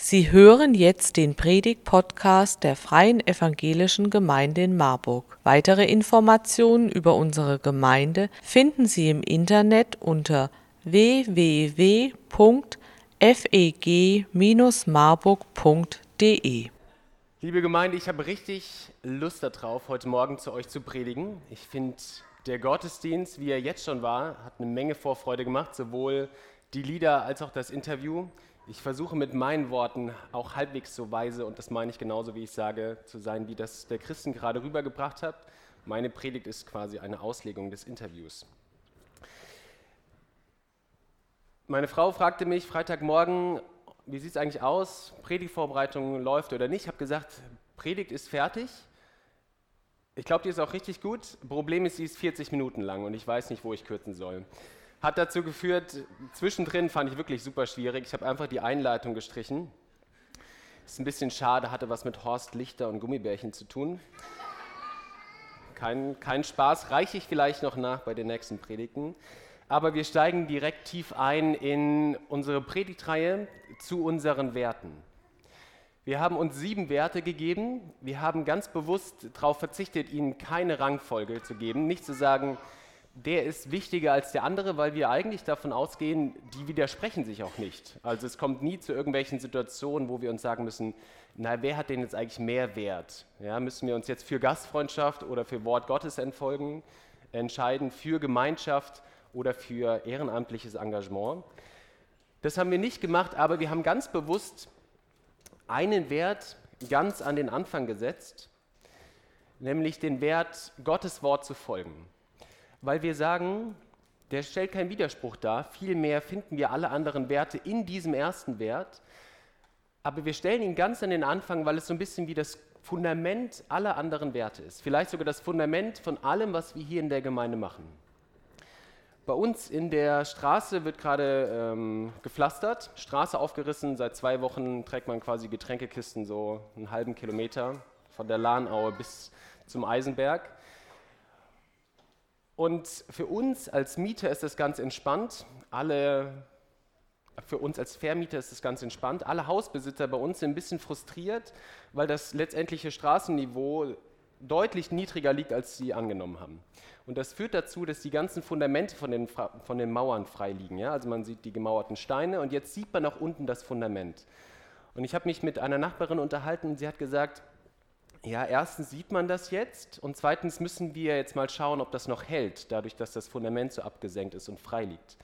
Sie hören jetzt den Predig-Podcast der Freien Evangelischen Gemeinde in Marburg. Weitere Informationen über unsere Gemeinde finden Sie im Internet unter www.feg-marburg.de. Liebe Gemeinde, ich habe richtig Lust darauf, heute Morgen zu euch zu predigen. Ich finde, der Gottesdienst, wie er jetzt schon war, hat eine Menge Vorfreude gemacht, sowohl die Lieder als auch das Interview. Ich versuche mit meinen Worten auch halbwegs so weise, und das meine ich genauso, wie ich sage, zu sein, wie das der Christen gerade rübergebracht hat. Meine Predigt ist quasi eine Auslegung des Interviews. Meine Frau fragte mich Freitagmorgen, wie sieht es eigentlich aus? Predigtvorbereitung läuft oder nicht? Ich habe gesagt, Predigt ist fertig. Ich glaube, die ist auch richtig gut. Problem ist, sie ist 40 Minuten lang und ich weiß nicht, wo ich kürzen soll hat dazu geführt, zwischendrin fand ich wirklich super schwierig. Ich habe einfach die Einleitung gestrichen. Ist ein bisschen schade, hatte was mit Horst Lichter und Gummibärchen zu tun. Kein, kein Spaß, reiche ich vielleicht noch nach bei den nächsten Predigten. Aber wir steigen direkt tief ein in unsere Predigtreihe zu unseren Werten. Wir haben uns sieben Werte gegeben. Wir haben ganz bewusst darauf verzichtet, ihnen keine Rangfolge zu geben. Nicht zu sagen, der ist wichtiger als der andere, weil wir eigentlich davon ausgehen, die widersprechen sich auch nicht. Also es kommt nie zu irgendwelchen Situationen, wo wir uns sagen müssen, na, wer hat denn jetzt eigentlich mehr Wert? Ja, müssen wir uns jetzt für Gastfreundschaft oder für Wort Gottes entfolgen, entscheiden, für Gemeinschaft oder für ehrenamtliches Engagement? Das haben wir nicht gemacht, aber wir haben ganz bewusst einen Wert ganz an den Anfang gesetzt, nämlich den Wert, Gottes Wort zu folgen weil wir sagen, der stellt keinen Widerspruch dar. Vielmehr finden wir alle anderen Werte in diesem ersten Wert. Aber wir stellen ihn ganz an den Anfang, weil es so ein bisschen wie das Fundament aller anderen Werte ist. Vielleicht sogar das Fundament von allem, was wir hier in der Gemeinde machen. Bei uns in der Straße wird gerade ähm, gepflastert, Straße aufgerissen. Seit zwei Wochen trägt man quasi Getränkekisten so einen halben Kilometer von der Lahnaue bis zum Eisenberg. Und für uns als Mieter ist das ganz entspannt. Alle, für uns als Vermieter ist das ganz entspannt. Alle Hausbesitzer bei uns sind ein bisschen frustriert, weil das letztendliche Straßenniveau deutlich niedriger liegt, als sie angenommen haben. Und das führt dazu, dass die ganzen Fundamente von den, von den Mauern frei liegen. Ja? Also man sieht die gemauerten Steine und jetzt sieht man auch unten das Fundament. Und ich habe mich mit einer Nachbarin unterhalten und sie hat gesagt, ja, erstens sieht man das jetzt und zweitens müssen wir jetzt mal schauen, ob das noch hält, dadurch, dass das Fundament so abgesenkt ist und frei liegt.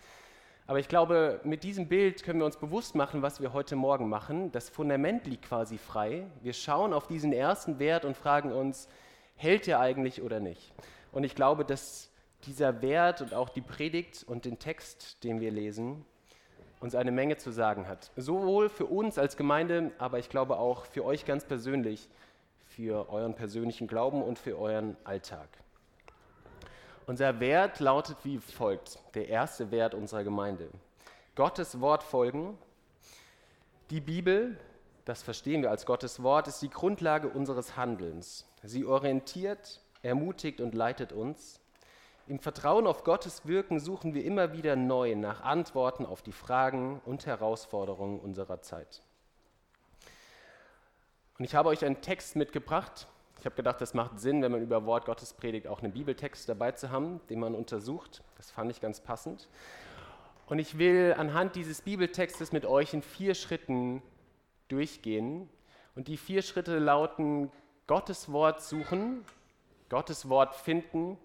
Aber ich glaube, mit diesem Bild können wir uns bewusst machen, was wir heute Morgen machen. Das Fundament liegt quasi frei. Wir schauen auf diesen ersten Wert und fragen uns, hält er eigentlich oder nicht? Und ich glaube, dass dieser Wert und auch die Predigt und den Text, den wir lesen, uns eine Menge zu sagen hat. Sowohl für uns als Gemeinde, aber ich glaube auch für euch ganz persönlich für euren persönlichen Glauben und für euren Alltag. Unser Wert lautet wie folgt, der erste Wert unserer Gemeinde. Gottes Wort folgen. Die Bibel, das verstehen wir als Gottes Wort, ist die Grundlage unseres Handelns. Sie orientiert, ermutigt und leitet uns. Im Vertrauen auf Gottes Wirken suchen wir immer wieder neu nach Antworten auf die Fragen und Herausforderungen unserer Zeit. Und ich habe euch einen Text mitgebracht. Ich habe gedacht, das macht Sinn, wenn man über Wort Gottes predigt, auch einen Bibeltext dabei zu haben, den man untersucht. Das fand ich ganz passend. Und ich will anhand dieses Bibeltextes mit euch in vier Schritten durchgehen. Und die vier Schritte lauten Gottes Wort suchen, Gottes Wort finden,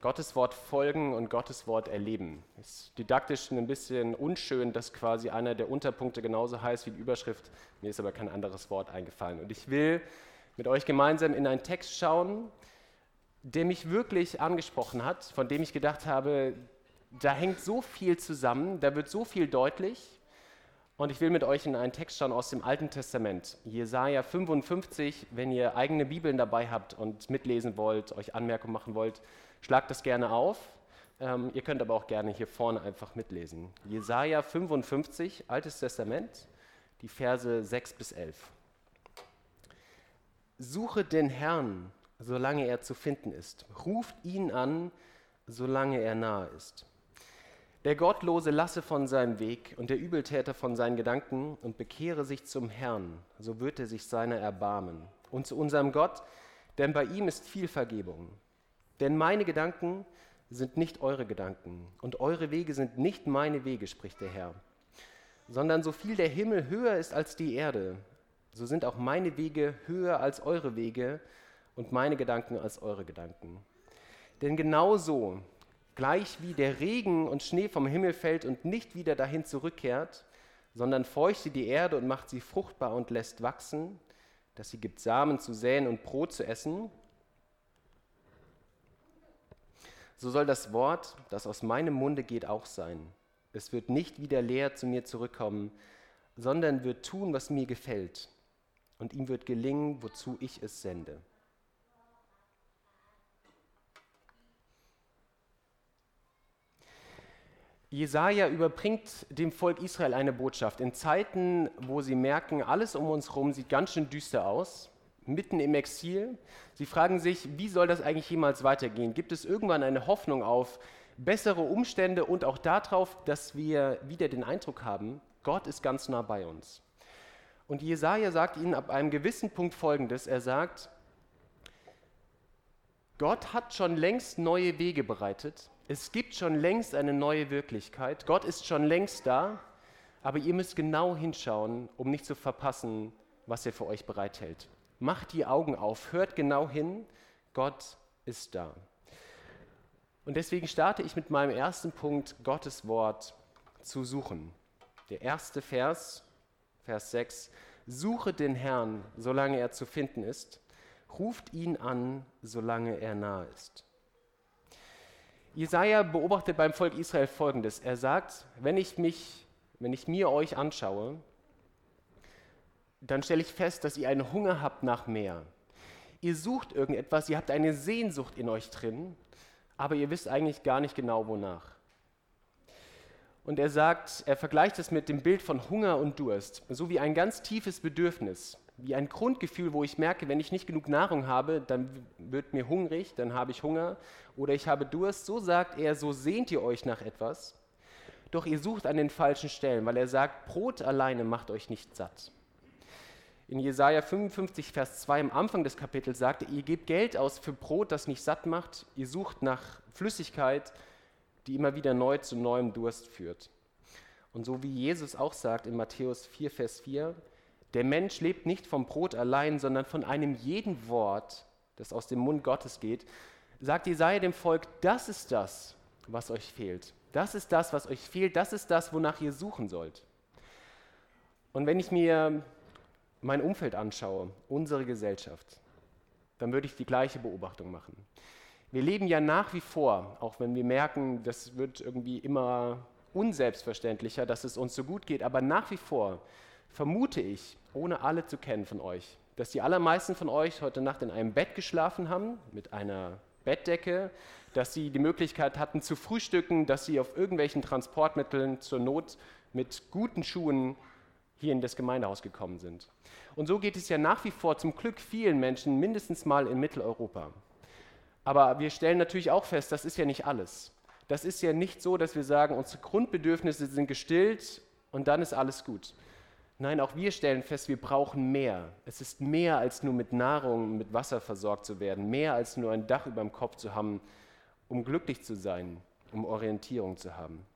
Gottes Wort folgen und Gottes Wort erleben. Ist didaktisch ein bisschen unschön, dass quasi einer der Unterpunkte genauso heißt wie die Überschrift. Mir ist aber kein anderes Wort eingefallen. Und ich will mit euch gemeinsam in einen Text schauen, der mich wirklich angesprochen hat, von dem ich gedacht habe, da hängt so viel zusammen, da wird so viel deutlich. Und ich will mit euch in einen Text schauen aus dem Alten Testament, Jesaja 55. Wenn ihr eigene Bibeln dabei habt und mitlesen wollt, euch Anmerkungen machen wollt, Schlagt das gerne auf. Ähm, ihr könnt aber auch gerne hier vorne einfach mitlesen. Jesaja 55, Altes Testament, die Verse 6 bis 11. Suche den Herrn, solange er zu finden ist. Ruft ihn an, solange er nahe ist. Der Gottlose lasse von seinem Weg und der Übeltäter von seinen Gedanken und bekehre sich zum Herrn, so wird er sich seiner erbarmen. Und zu unserem Gott, denn bei ihm ist viel Vergebung. Denn meine Gedanken sind nicht eure Gedanken und eure Wege sind nicht meine Wege, spricht der Herr. Sondern so viel der Himmel höher ist als die Erde, so sind auch meine Wege höher als eure Wege und meine Gedanken als eure Gedanken. Denn genau so gleich wie der Regen und Schnee vom Himmel fällt und nicht wieder dahin zurückkehrt, sondern feuchtet die Erde und macht sie fruchtbar und lässt wachsen, dass sie gibt Samen zu säen und Brot zu essen, so soll das Wort, das aus meinem Munde geht, auch sein. Es wird nicht wieder leer zu mir zurückkommen, sondern wird tun, was mir gefällt, und ihm wird gelingen, wozu ich es sende. Jesaja überbringt dem Volk Israel eine Botschaft. In Zeiten, wo sie merken, alles um uns herum sieht ganz schön düster aus, mitten im Exil. Sie fragen sich, wie soll das eigentlich jemals weitergehen? Gibt es irgendwann eine Hoffnung auf bessere Umstände und auch darauf, dass wir wieder den Eindruck haben, Gott ist ganz nah bei uns? Und Jesaja sagt ihnen ab einem gewissen Punkt folgendes: Er sagt, Gott hat schon längst neue Wege bereitet es gibt schon längst eine neue Wirklichkeit. Gott ist schon längst da, aber ihr müsst genau hinschauen, um nicht zu verpassen, was er für euch bereithält. Macht die Augen auf, hört genau hin, Gott ist da. Und deswegen starte ich mit meinem ersten Punkt, Gottes Wort zu suchen. Der erste Vers, Vers 6, suche den Herrn, solange er zu finden ist, ruft ihn an, solange er nahe ist. Jesaja beobachtet beim Volk Israel folgendes: Er sagt, wenn ich mich, wenn ich mir euch anschaue, dann stelle ich fest, dass ihr einen Hunger habt nach mehr. Ihr sucht irgendetwas, ihr habt eine Sehnsucht in euch drin, aber ihr wisst eigentlich gar nicht genau wonach. Und er sagt, er vergleicht es mit dem Bild von Hunger und Durst, so wie ein ganz tiefes Bedürfnis wie ein Grundgefühl, wo ich merke, wenn ich nicht genug Nahrung habe, dann wird mir hungrig, dann habe ich Hunger oder ich habe Durst. So sagt er, so sehnt ihr euch nach etwas, doch ihr sucht an den falschen Stellen, weil er sagt, Brot alleine macht euch nicht satt. In Jesaja 55, Vers 2 am Anfang des Kapitels sagt er, ihr gebt Geld aus für Brot, das nicht satt macht, ihr sucht nach Flüssigkeit, die immer wieder neu zu neuem Durst führt. Und so wie Jesus auch sagt in Matthäus 4, Vers 4, der Mensch lebt nicht vom Brot allein, sondern von einem jeden Wort, das aus dem Mund Gottes geht. Sagt Jesaja dem Volk, das ist das, was euch fehlt. Das ist das, was euch fehlt. Das ist das, wonach ihr suchen sollt. Und wenn ich mir mein Umfeld anschaue, unsere Gesellschaft, dann würde ich die gleiche Beobachtung machen. Wir leben ja nach wie vor, auch wenn wir merken, das wird irgendwie immer unselbstverständlicher, dass es uns so gut geht, aber nach wie vor vermute ich, ohne alle zu kennen von euch, dass die allermeisten von euch heute Nacht in einem Bett geschlafen haben, mit einer Bettdecke, dass sie die Möglichkeit hatten zu frühstücken, dass sie auf irgendwelchen Transportmitteln zur Not mit guten Schuhen hier in das Gemeindehaus gekommen sind. Und so geht es ja nach wie vor zum Glück vielen Menschen, mindestens mal in Mitteleuropa. Aber wir stellen natürlich auch fest, das ist ja nicht alles. Das ist ja nicht so, dass wir sagen, unsere Grundbedürfnisse sind gestillt und dann ist alles gut. Nein, auch wir stellen fest, wir brauchen mehr. Es ist mehr als nur mit Nahrung, mit Wasser versorgt zu werden, mehr als nur ein Dach über dem Kopf zu haben, um glücklich zu sein, um Orientierung zu haben.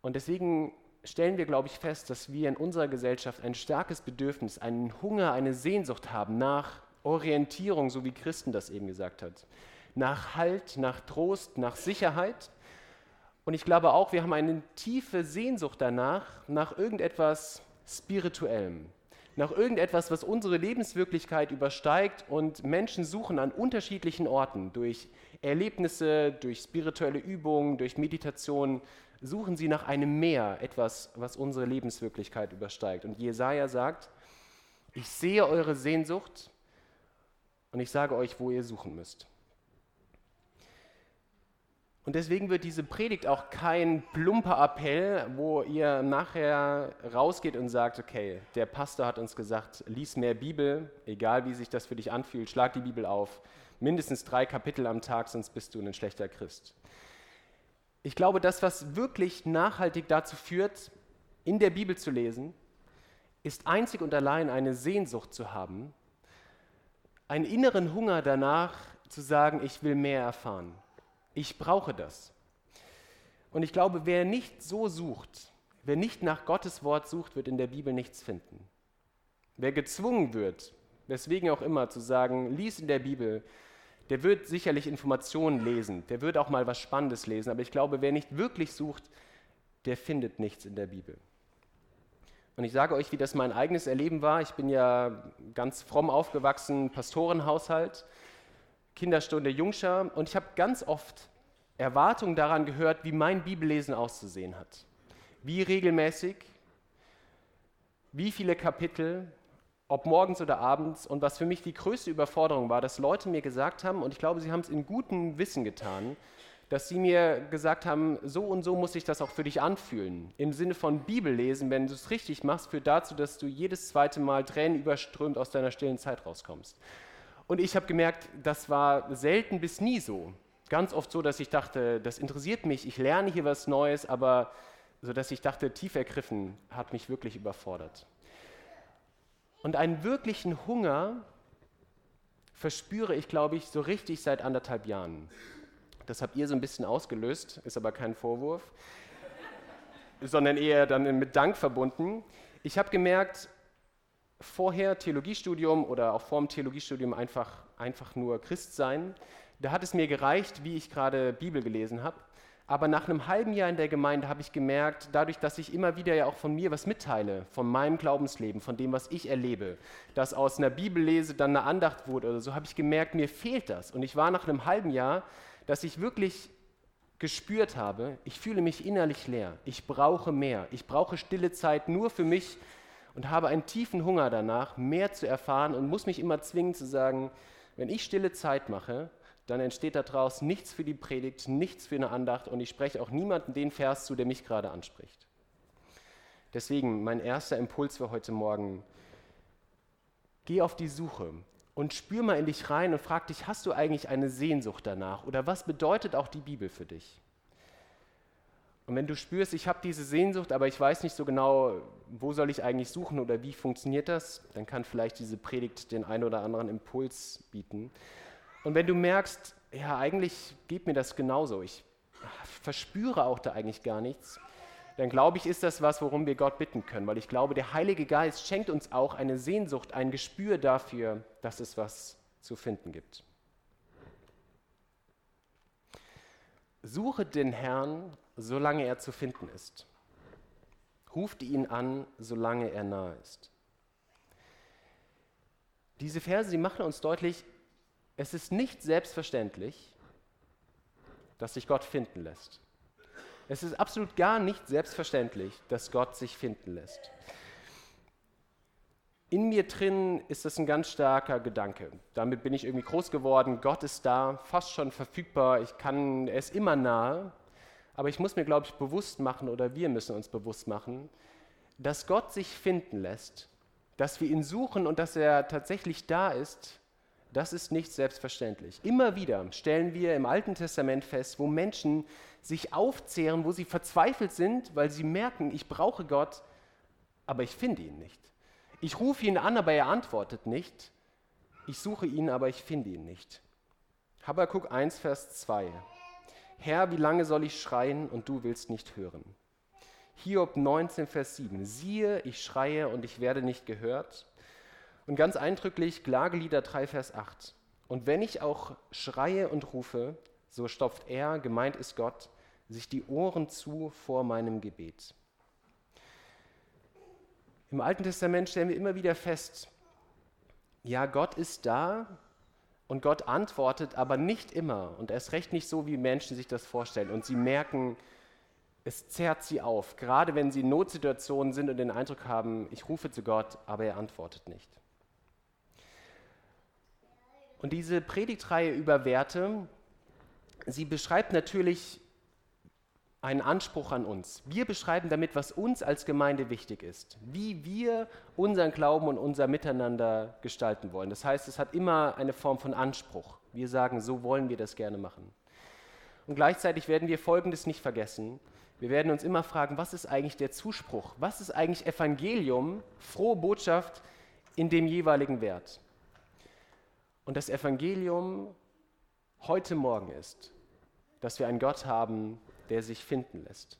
Und deswegen stellen wir, glaube ich, fest, dass wir in unserer Gesellschaft ein starkes Bedürfnis, einen Hunger, eine Sehnsucht haben nach Orientierung, so wie Christen das eben gesagt hat, nach Halt, nach Trost, nach Sicherheit. Und ich glaube auch, wir haben eine tiefe Sehnsucht danach, nach irgendetwas Spirituellem, nach irgendetwas, was unsere Lebenswirklichkeit übersteigt und Menschen suchen an unterschiedlichen Orten, durch Erlebnisse, durch spirituelle Übungen, durch Meditation, suchen sie nach einem Meer, etwas, was unsere Lebenswirklichkeit übersteigt. Und Jesaja sagt, ich sehe eure Sehnsucht und ich sage euch, wo ihr suchen müsst. Und deswegen wird diese Predigt auch kein plumper Appell, wo ihr nachher rausgeht und sagt, okay, der Pastor hat uns gesagt, lies mehr Bibel, egal wie sich das für dich anfühlt, schlag die Bibel auf, mindestens drei Kapitel am Tag, sonst bist du ein schlechter Christ. Ich glaube, das, was wirklich nachhaltig dazu führt, in der Bibel zu lesen, ist einzig und allein eine Sehnsucht zu haben, einen inneren Hunger danach zu sagen, ich will mehr erfahren. Ich brauche das. Und ich glaube, wer nicht so sucht, wer nicht nach Gottes Wort sucht, wird in der Bibel nichts finden. Wer gezwungen wird, weswegen auch immer, zu sagen, lies in der Bibel, der wird sicherlich Informationen lesen, der wird auch mal was Spannendes lesen, aber ich glaube, wer nicht wirklich sucht, der findet nichts in der Bibel. Und ich sage euch, wie das mein eigenes Erleben war. Ich bin ja ganz fromm aufgewachsen, Pastorenhaushalt, Kinderstunde Jungscher und ich habe ganz oft Erwartungen daran gehört, wie mein Bibellesen auszusehen hat. Wie regelmäßig, wie viele Kapitel, ob morgens oder abends. Und was für mich die größte Überforderung war, dass Leute mir gesagt haben, und ich glaube, sie haben es in gutem Wissen getan, dass sie mir gesagt haben, so und so muss sich das auch für dich anfühlen. Im Sinne von Bibellesen, wenn du es richtig machst, führt dazu, dass du jedes zweite Mal Tränen überströmt aus deiner stillen Zeit rauskommst. Und ich habe gemerkt, das war selten bis nie so. Ganz oft so, dass ich dachte, das interessiert mich, ich lerne hier was Neues, aber so dass ich dachte, tief ergriffen hat mich wirklich überfordert. Und einen wirklichen Hunger verspüre ich, glaube ich, so richtig seit anderthalb Jahren. Das habt ihr so ein bisschen ausgelöst, ist aber kein Vorwurf, sondern eher dann mit Dank verbunden. Ich habe gemerkt, vorher Theologiestudium oder auch vor dem Theologiestudium einfach, einfach nur Christ sein, da hat es mir gereicht, wie ich gerade Bibel gelesen habe. Aber nach einem halben Jahr in der Gemeinde habe ich gemerkt, dadurch, dass ich immer wieder ja auch von mir was mitteile, von meinem Glaubensleben, von dem, was ich erlebe, dass aus einer Bibellese dann eine Andacht wurde oder so, habe ich gemerkt, mir fehlt das. Und ich war nach einem halben Jahr, dass ich wirklich gespürt habe, ich fühle mich innerlich leer. Ich brauche mehr. Ich brauche stille Zeit nur für mich und habe einen tiefen Hunger danach, mehr zu erfahren und muss mich immer zwingen zu sagen, wenn ich stille Zeit mache, dann entsteht daraus nichts für die Predigt, nichts für eine Andacht und ich spreche auch niemanden den Vers zu, der mich gerade anspricht. Deswegen mein erster Impuls für heute Morgen, geh auf die Suche und spür mal in dich rein und frag dich, hast du eigentlich eine Sehnsucht danach oder was bedeutet auch die Bibel für dich? Und wenn du spürst, ich habe diese Sehnsucht, aber ich weiß nicht so genau, wo soll ich eigentlich suchen oder wie funktioniert das, dann kann vielleicht diese Predigt den einen oder anderen Impuls bieten. Und wenn du merkst, ja, eigentlich geht mir das genauso, ich verspüre auch da eigentlich gar nichts, dann glaube ich, ist das was, worum wir Gott bitten können, weil ich glaube, der Heilige Geist schenkt uns auch eine Sehnsucht, ein Gespür dafür, dass es was zu finden gibt. Suche den Herrn, solange er zu finden ist. Ruft ihn an, solange er nahe ist. Diese Verse, die machen uns deutlich, es ist nicht selbstverständlich, dass sich Gott finden lässt. Es ist absolut gar nicht selbstverständlich, dass Gott sich finden lässt. In mir drin ist das ein ganz starker Gedanke. Damit bin ich irgendwie groß geworden. Gott ist da, fast schon verfügbar. Ich kann, er ist immer nahe. Aber ich muss mir, glaube ich, bewusst machen oder wir müssen uns bewusst machen, dass Gott sich finden lässt, dass wir ihn suchen und dass er tatsächlich da ist, das ist nicht selbstverständlich. Immer wieder stellen wir im Alten Testament fest, wo Menschen sich aufzehren, wo sie verzweifelt sind, weil sie merken, ich brauche Gott, aber ich finde ihn nicht. Ich rufe ihn an, aber er antwortet nicht. Ich suche ihn, aber ich finde ihn nicht. Habakkuk 1, Vers 2. Herr, wie lange soll ich schreien und du willst nicht hören? Hiob 19, Vers 7. Siehe, ich schreie und ich werde nicht gehört. Und ganz eindrücklich Klagelieder 3, Vers 8. Und wenn ich auch schreie und rufe, so stopft er, gemeint ist Gott, sich die Ohren zu vor meinem Gebet. Im Alten Testament stellen wir immer wieder fest, ja, Gott ist da und Gott antwortet, aber nicht immer und erst recht nicht so, wie Menschen sich das vorstellen. Und sie merken, es zerrt sie auf, gerade wenn sie in Notsituationen sind und den Eindruck haben, ich rufe zu Gott, aber er antwortet nicht. Und diese Predigtreihe über Werte, sie beschreibt natürlich einen Anspruch an uns. Wir beschreiben damit, was uns als Gemeinde wichtig ist, wie wir unseren Glauben und unser Miteinander gestalten wollen. Das heißt, es hat immer eine Form von Anspruch. Wir sagen, so wollen wir das gerne machen. Und gleichzeitig werden wir Folgendes nicht vergessen. Wir werden uns immer fragen, was ist eigentlich der Zuspruch? Was ist eigentlich Evangelium, frohe Botschaft in dem jeweiligen Wert? Und das Evangelium heute Morgen ist, dass wir einen Gott haben, der sich finden lässt.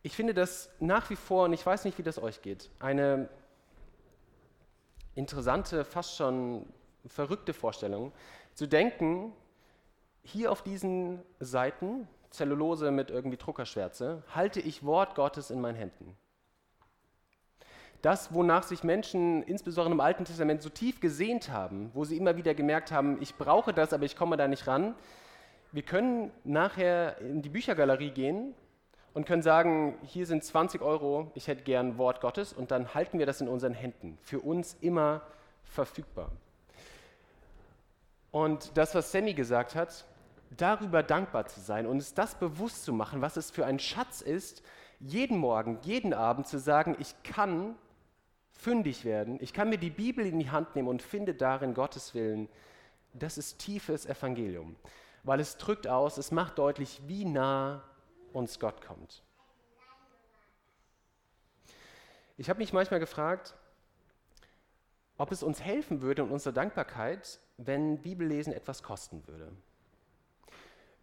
Ich finde das nach wie vor, und ich weiß nicht, wie das euch geht, eine interessante, fast schon verrückte Vorstellung, zu denken, hier auf diesen Seiten, Zellulose mit irgendwie Druckerschwärze, halte ich Wort Gottes in meinen Händen. Das, wonach sich Menschen insbesondere im Alten Testament so tief gesehnt haben, wo sie immer wieder gemerkt haben, ich brauche das, aber ich komme da nicht ran. Wir können nachher in die Büchergalerie gehen und können sagen, hier sind 20 Euro, ich hätte gern Wort Gottes und dann halten wir das in unseren Händen, für uns immer verfügbar. Und das, was Sammy gesagt hat, darüber dankbar zu sein und es das bewusst zu machen, was es für ein Schatz ist, jeden Morgen, jeden Abend zu sagen, ich kann fündig werden, ich kann mir die Bibel in die Hand nehmen und finde darin Gottes Willen, das ist tiefes Evangelium, weil es drückt aus, es macht deutlich, wie nah uns Gott kommt. Ich habe mich manchmal gefragt, ob es uns helfen würde in unserer Dankbarkeit, wenn Bibellesen etwas kosten würde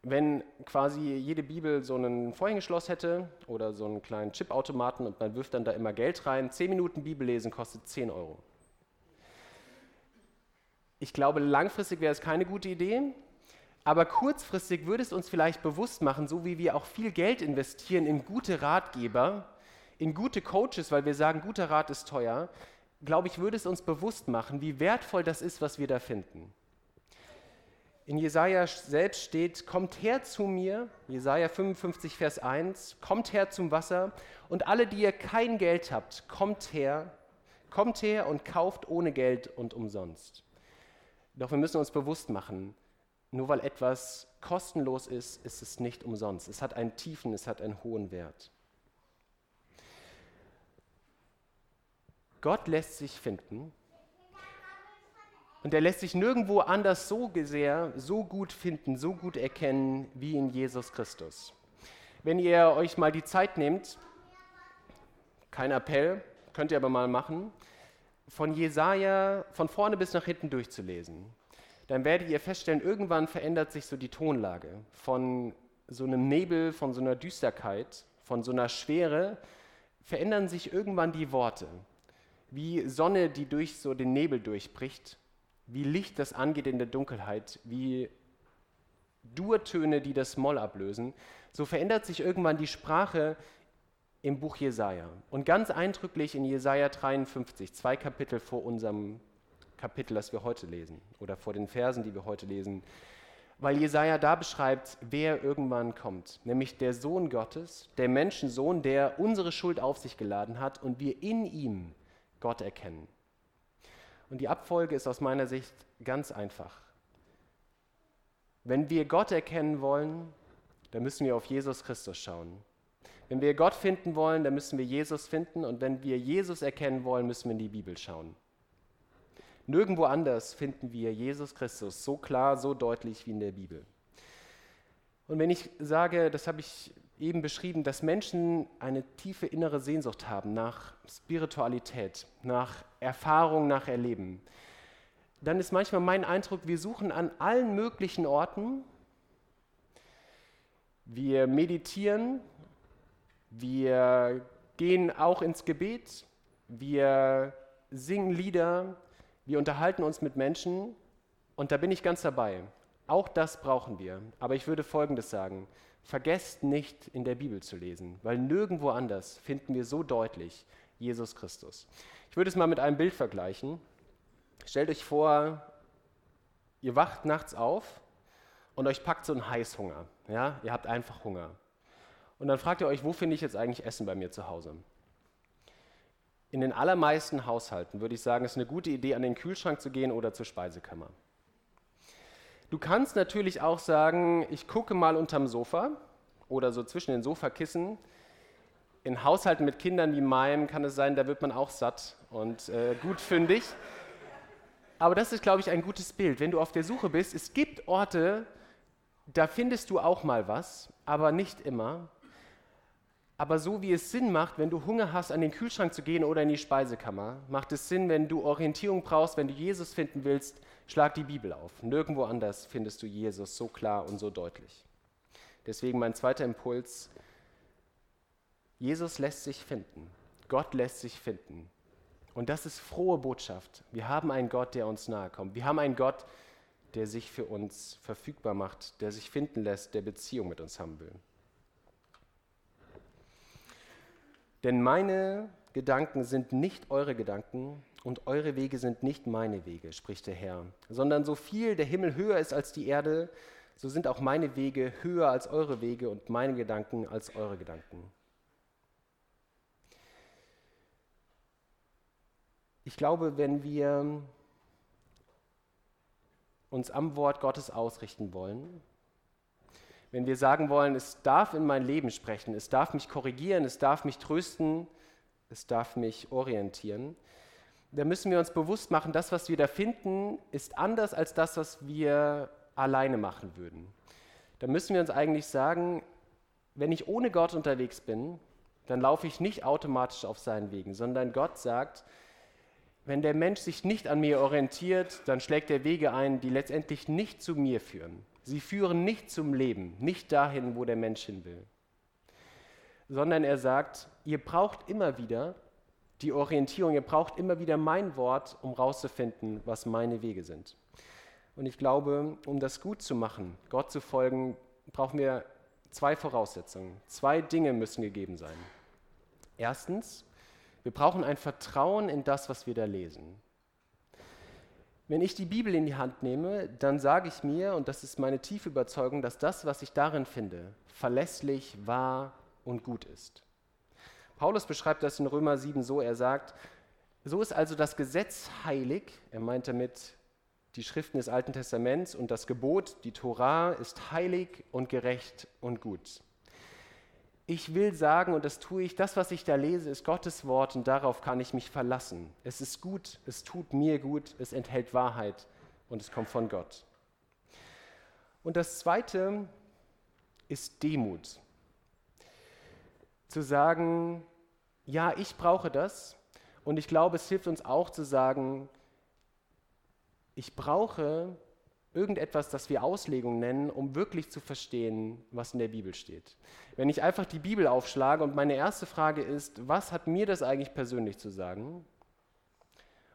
wenn quasi jede Bibel so ein Vorhängeschloss hätte oder so einen kleinen Chipautomaten und man wirft dann da immer Geld rein, 10 Minuten Bibellesen kostet 10 Euro. Ich glaube, langfristig wäre es keine gute Idee, aber kurzfristig würde es uns vielleicht bewusst machen, so wie wir auch viel Geld investieren in gute Ratgeber, in gute Coaches, weil wir sagen, guter Rat ist teuer, glaube ich, würde es uns bewusst machen, wie wertvoll das ist, was wir da finden. In Jesaja selbst steht: Kommt her zu mir, Jesaja 55, Vers 1, kommt her zum Wasser und alle, die ihr kein Geld habt, kommt her, kommt her und kauft ohne Geld und umsonst. Doch wir müssen uns bewusst machen, nur weil etwas kostenlos ist, ist es nicht umsonst. Es hat einen tiefen, es hat einen hohen Wert. Gott lässt sich finden und er lässt sich nirgendwo anders so sehr, so gut finden, so gut erkennen wie in Jesus Christus. Wenn ihr euch mal die Zeit nehmt, kein Appell, könnt ihr aber mal machen, von Jesaja von vorne bis nach hinten durchzulesen, dann werdet ihr feststellen, irgendwann verändert sich so die Tonlage von so einem Nebel, von so einer Düsterkeit, von so einer Schwere, verändern sich irgendwann die Worte. Wie Sonne, die durch so den Nebel durchbricht wie Licht das angeht in der Dunkelheit, wie Durtöne, die das Moll ablösen, so verändert sich irgendwann die Sprache im Buch Jesaja. Und ganz eindrücklich in Jesaja 53, zwei Kapitel vor unserem Kapitel, das wir heute lesen, oder vor den Versen, die wir heute lesen, weil Jesaja da beschreibt, wer irgendwann kommt, nämlich der Sohn Gottes, der Menschensohn, der unsere Schuld auf sich geladen hat und wir in ihm Gott erkennen. Und die Abfolge ist aus meiner Sicht ganz einfach. Wenn wir Gott erkennen wollen, dann müssen wir auf Jesus Christus schauen. Wenn wir Gott finden wollen, dann müssen wir Jesus finden. Und wenn wir Jesus erkennen wollen, müssen wir in die Bibel schauen. Nirgendwo anders finden wir Jesus Christus so klar, so deutlich wie in der Bibel. Und wenn ich sage, das habe ich eben beschrieben, dass Menschen eine tiefe innere Sehnsucht haben nach Spiritualität, nach Erfahrung, nach Erleben, dann ist manchmal mein Eindruck, wir suchen an allen möglichen Orten, wir meditieren, wir gehen auch ins Gebet, wir singen Lieder, wir unterhalten uns mit Menschen und da bin ich ganz dabei. Auch das brauchen wir. Aber ich würde Folgendes sagen. Vergesst nicht in der Bibel zu lesen, weil nirgendwo anders finden wir so deutlich Jesus Christus. Ich würde es mal mit einem Bild vergleichen. Stellt euch vor, ihr wacht nachts auf und euch packt so ein Heißhunger. Ja? Ihr habt einfach Hunger. Und dann fragt ihr euch, wo finde ich jetzt eigentlich Essen bei mir zu Hause? In den allermeisten Haushalten würde ich sagen, es ist eine gute Idee, an den Kühlschrank zu gehen oder zur Speisekammer. Du kannst natürlich auch sagen, ich gucke mal unterm Sofa oder so zwischen den Sofakissen. In Haushalten mit Kindern wie meinem kann es sein, da wird man auch satt und äh, gut fündig. Aber das ist, glaube ich, ein gutes Bild. Wenn du auf der Suche bist, es gibt Orte, da findest du auch mal was, aber nicht immer. Aber so wie es Sinn macht, wenn du Hunger hast, an den Kühlschrank zu gehen oder in die Speisekammer, macht es Sinn, wenn du Orientierung brauchst, wenn du Jesus finden willst, schlag die Bibel auf. Nirgendwo anders findest du Jesus so klar und so deutlich. Deswegen mein zweiter Impuls, Jesus lässt sich finden. Gott lässt sich finden. Und das ist frohe Botschaft. Wir haben einen Gott, der uns nahe kommt. Wir haben einen Gott, der sich für uns verfügbar macht, der sich finden lässt, der Beziehung mit uns haben will. Denn meine Gedanken sind nicht eure Gedanken und eure Wege sind nicht meine Wege, spricht der Herr, sondern so viel der Himmel höher ist als die Erde, so sind auch meine Wege höher als eure Wege und meine Gedanken als eure Gedanken. Ich glaube, wenn wir uns am Wort Gottes ausrichten wollen, wenn wir sagen wollen, es darf in mein Leben sprechen, es darf mich korrigieren, es darf mich trösten, es darf mich orientieren, dann müssen wir uns bewusst machen, das, was wir da finden, ist anders als das, was wir alleine machen würden. Da müssen wir uns eigentlich sagen, wenn ich ohne Gott unterwegs bin, dann laufe ich nicht automatisch auf seinen Wegen, sondern Gott sagt, wenn der Mensch sich nicht an mir orientiert, dann schlägt er Wege ein, die letztendlich nicht zu mir führen. Sie führen nicht zum Leben, nicht dahin, wo der Mensch hin will. Sondern er sagt, ihr braucht immer wieder die Orientierung, ihr braucht immer wieder mein Wort, um rauszufinden, was meine Wege sind. Und ich glaube, um das gut zu machen, Gott zu folgen, brauchen wir zwei Voraussetzungen. Zwei Dinge müssen gegeben sein. Erstens, wir brauchen ein Vertrauen in das, was wir da lesen. Wenn ich die Bibel in die Hand nehme, dann sage ich mir, und das ist meine tiefe Überzeugung, dass das, was ich darin finde, verlässlich, wahr und gut ist. Paulus beschreibt das in Römer 7 so, er sagt, so ist also das Gesetz heilig, er meint damit die Schriften des Alten Testaments und das Gebot, die Torah, ist heilig und gerecht und gut. Ich will sagen, und das tue ich, das, was ich da lese, ist Gottes Wort und darauf kann ich mich verlassen. Es ist gut, es tut mir gut, es enthält Wahrheit und es kommt von Gott. Und das Zweite ist Demut. Zu sagen, ja, ich brauche das und ich glaube, es hilft uns auch zu sagen, ich brauche irgendetwas, das wir Auslegung nennen, um wirklich zu verstehen, was in der Bibel steht. Wenn ich einfach die Bibel aufschlage und meine erste Frage ist, was hat mir das eigentlich persönlich zu sagen?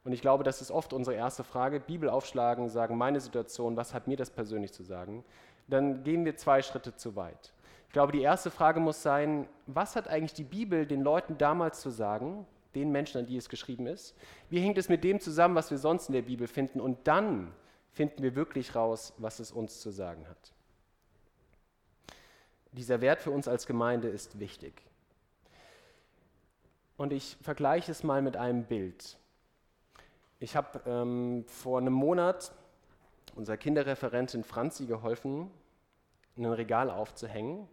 Und ich glaube, das ist oft unsere erste Frage, Bibel aufschlagen, sagen, meine Situation, was hat mir das persönlich zu sagen? Dann gehen wir zwei Schritte zu weit. Ich glaube, die erste Frage muss sein, was hat eigentlich die Bibel den Leuten damals zu sagen, den Menschen, an die es geschrieben ist? Wie hängt es mit dem zusammen, was wir sonst in der Bibel finden? Und dann finden wir wirklich raus, was es uns zu sagen hat. Dieser Wert für uns als Gemeinde ist wichtig. Und ich vergleiche es mal mit einem Bild. Ich habe ähm, vor einem Monat unserer Kinderreferentin Franzi geholfen, ein Regal aufzuhängen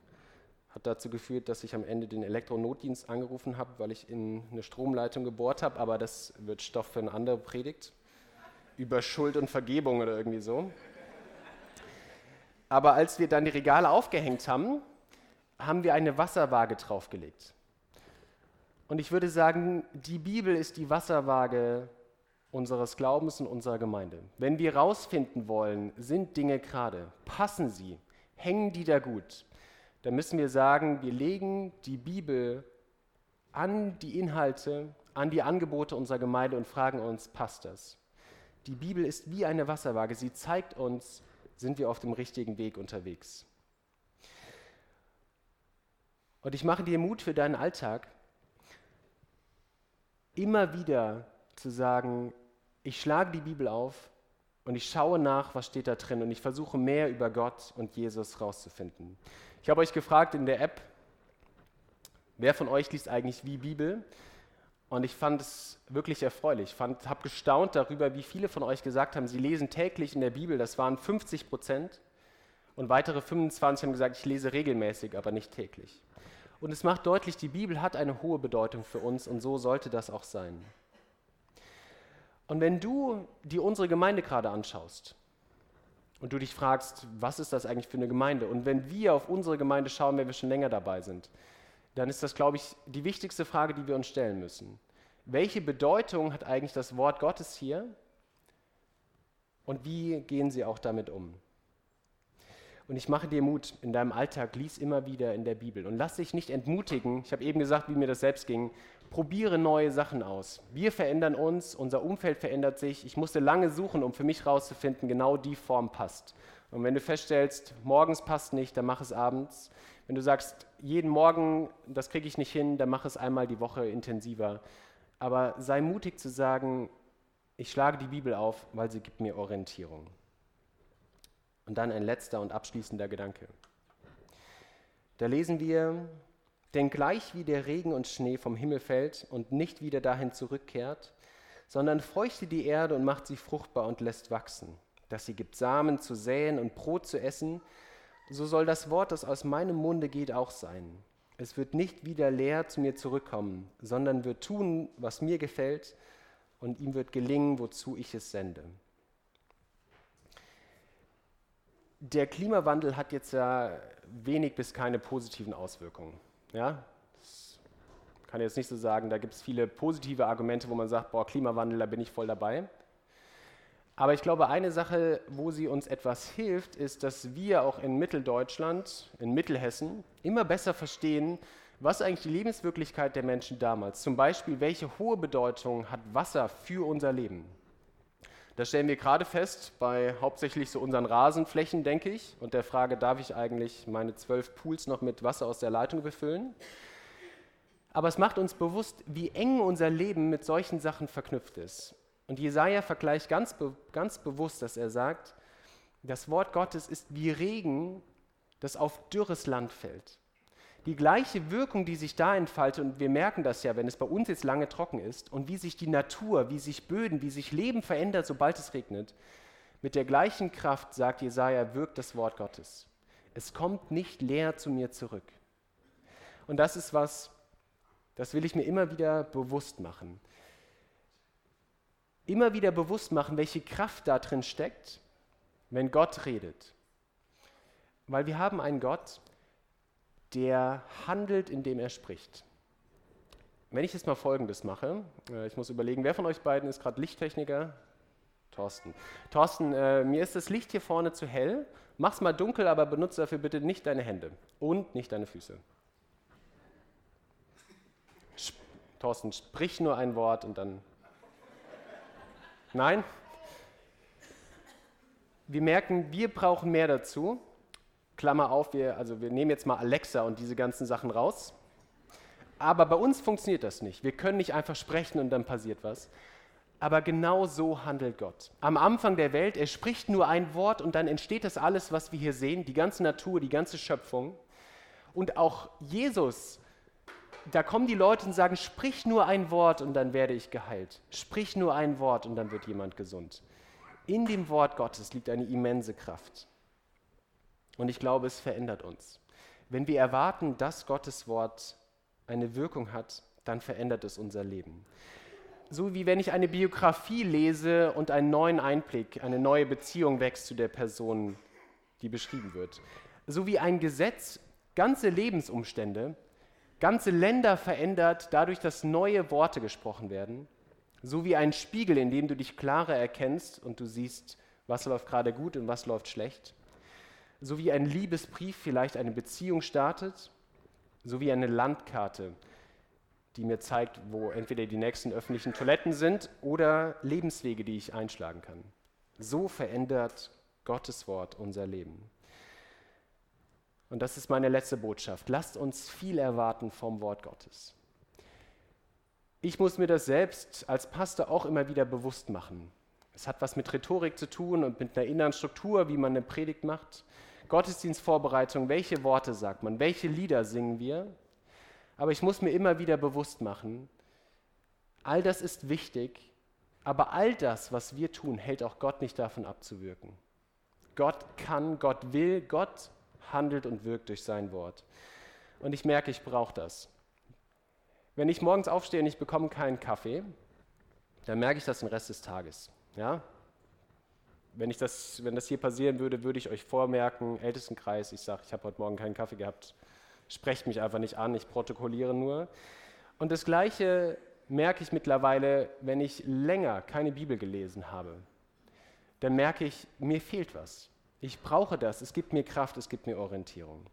hat dazu geführt, dass ich am Ende den Elektronotdienst angerufen habe, weil ich in eine Stromleitung gebohrt habe, aber das wird Stoff für eine andere Predigt über Schuld und Vergebung oder irgendwie so. Aber als wir dann die Regale aufgehängt haben, haben wir eine Wasserwaage draufgelegt. Und ich würde sagen, die Bibel ist die Wasserwaage unseres Glaubens und unserer Gemeinde. Wenn wir herausfinden wollen, sind Dinge gerade, passen sie, hängen die da gut, dann müssen wir sagen, wir legen die Bibel an die Inhalte, an die Angebote unserer Gemeinde und fragen uns, passt das? Die Bibel ist wie eine Wasserwaage. Sie zeigt uns, sind wir auf dem richtigen Weg unterwegs. Und ich mache dir Mut für deinen Alltag, immer wieder zu sagen, ich schlage die Bibel auf und ich schaue nach, was steht da drin und ich versuche mehr über Gott und Jesus rauszufinden. Ich habe euch gefragt in der App, wer von euch liest eigentlich wie Bibel? Und ich fand es wirklich erfreulich. Ich habe gestaunt darüber, wie viele von euch gesagt haben, sie lesen täglich in der Bibel. Das waren 50 Prozent. Und weitere 25 haben gesagt, ich lese regelmäßig, aber nicht täglich. Und es macht deutlich, die Bibel hat eine hohe Bedeutung für uns und so sollte das auch sein. Und wenn du dir unsere Gemeinde gerade anschaust, und du dich fragst, was ist das eigentlich für eine Gemeinde? Und wenn wir auf unsere Gemeinde schauen, wenn wir schon länger dabei sind, dann ist das, glaube ich, die wichtigste Frage, die wir uns stellen müssen. Welche Bedeutung hat eigentlich das Wort Gottes hier? Und wie gehen sie auch damit um? Und ich mache dir Mut in deinem Alltag, lies immer wieder in der Bibel und lass dich nicht entmutigen. Ich habe eben gesagt, wie mir das selbst ging. Probiere neue Sachen aus. Wir verändern uns, unser Umfeld verändert sich. Ich musste lange suchen, um für mich herauszufinden, genau die Form passt. Und wenn du feststellst, morgens passt nicht, dann mach es abends. Wenn du sagst, jeden Morgen, das kriege ich nicht hin, dann mach es einmal die Woche intensiver. Aber sei mutig zu sagen, ich schlage die Bibel auf, weil sie gibt mir Orientierung. Und dann ein letzter und abschließender Gedanke. Da lesen wir, denn gleich wie der Regen und Schnee vom Himmel fällt und nicht wieder dahin zurückkehrt, sondern feuchtet die Erde und macht sie fruchtbar und lässt wachsen, dass sie gibt Samen zu säen und Brot zu essen, so soll das Wort, das aus meinem Munde geht, auch sein. Es wird nicht wieder leer zu mir zurückkommen, sondern wird tun, was mir gefällt, und ihm wird gelingen, wozu ich es sende. der Klimawandel hat jetzt ja wenig bis keine positiven Auswirkungen. Ja? Das kann jetzt nicht so sagen, da gibt es viele positive Argumente, wo man sagt, boah, Klimawandel, da bin ich voll dabei. Aber ich glaube, eine Sache, wo sie uns etwas hilft, ist, dass wir auch in Mitteldeutschland, in Mittelhessen, immer besser verstehen, was eigentlich die Lebenswirklichkeit der Menschen damals, zum Beispiel, welche hohe Bedeutung hat Wasser für unser Leben. Das stellen wir gerade fest bei hauptsächlich so unseren Rasenflächen, denke ich, und der Frage, darf ich eigentlich meine zwölf Pools noch mit Wasser aus der Leitung befüllen? Aber es macht uns bewusst, wie eng unser Leben mit solchen Sachen verknüpft ist. Und Jesaja vergleicht ganz, ganz bewusst, dass er sagt, das Wort Gottes ist wie Regen, das auf dürres Land fällt die gleiche Wirkung, die sich da entfaltet, und wir merken das ja, wenn es bei uns jetzt lange trocken ist, und wie sich die Natur, wie sich Böden, wie sich Leben verändert, sobald es regnet, mit der gleichen Kraft, sagt Jesaja, wirkt das Wort Gottes. Es kommt nicht leer zu mir zurück. Und das ist was, das will ich mir immer wieder bewusst machen. Immer wieder bewusst machen, welche Kraft da drin steckt, wenn Gott redet. Weil wir haben einen Gott, der handelt, indem er spricht. Wenn ich jetzt mal Folgendes mache, äh, ich muss überlegen, wer von euch beiden ist gerade Lichttechniker? Thorsten. Thorsten, äh, mir ist das Licht hier vorne zu hell. Mach's mal dunkel, aber benutze dafür bitte nicht deine Hände und nicht deine Füße. Sp Thorsten, sprich nur ein Wort und dann. Nein? Wir merken, wir brauchen mehr dazu. Klammer auf, wir, also wir nehmen jetzt mal Alexa und diese ganzen Sachen raus. Aber bei uns funktioniert das nicht. Wir können nicht einfach sprechen und dann passiert was. Aber genau so handelt Gott. Am Anfang der Welt, er spricht nur ein Wort und dann entsteht das alles, was wir hier sehen, die ganze Natur, die ganze Schöpfung. Und auch Jesus, da kommen die Leute und sagen, sprich nur ein Wort und dann werde ich geheilt. Sprich nur ein Wort und dann wird jemand gesund. In dem Wort Gottes liegt eine immense Kraft. Und ich glaube, es verändert uns. Wenn wir erwarten, dass Gottes Wort eine Wirkung hat, dann verändert es unser Leben. So wie wenn ich eine Biografie lese und einen neuen Einblick, eine neue Beziehung wächst zu der Person, die beschrieben wird. So wie ein Gesetz ganze Lebensumstände, ganze Länder verändert, dadurch, dass neue Worte gesprochen werden. So wie ein Spiegel, in dem du dich klarer erkennst und du siehst, was läuft gerade gut und was läuft schlecht so wie ein Liebesbrief vielleicht eine Beziehung startet, so wie eine Landkarte, die mir zeigt, wo entweder die nächsten öffentlichen Toiletten sind oder Lebenswege, die ich einschlagen kann. So verändert Gottes Wort unser Leben. Und das ist meine letzte Botschaft. Lasst uns viel erwarten vom Wort Gottes. Ich muss mir das selbst als Pastor auch immer wieder bewusst machen. Es hat was mit Rhetorik zu tun und mit einer inneren Struktur, wie man eine Predigt macht. Gottesdienstvorbereitung, welche Worte sagt man, welche Lieder singen wir. Aber ich muss mir immer wieder bewusst machen, all das ist wichtig, aber all das, was wir tun, hält auch Gott nicht davon abzuwirken. Gott kann, Gott will, Gott handelt und wirkt durch sein Wort. Und ich merke, ich brauche das. Wenn ich morgens aufstehe und ich bekomme keinen Kaffee, dann merke ich das den Rest des Tages. Ja? wenn, ich das, wenn das hier passieren würde, würde ich euch vormerken, Ältestenkreis, ich sage, ich habe heute Morgen keinen Kaffee gehabt, sprecht mich einfach nicht an, ich protokolliere nur. Und das Gleiche merke ich mittlerweile, wenn ich länger keine Bibel gelesen habe. Dann merke ich, mir fehlt was. Ich brauche das. Es gibt mir Kraft, es gibt mir Orientierung.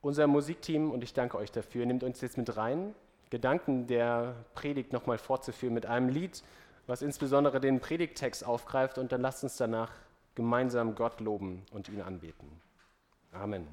Unser Musikteam, und ich danke euch dafür, nimmt uns jetzt mit rein, Gedanken der Predigt nochmal fortzuführen mit einem Lied, was insbesondere den Predigttext aufgreift. Und dann lasst uns danach gemeinsam Gott loben und ihn anbeten. Amen.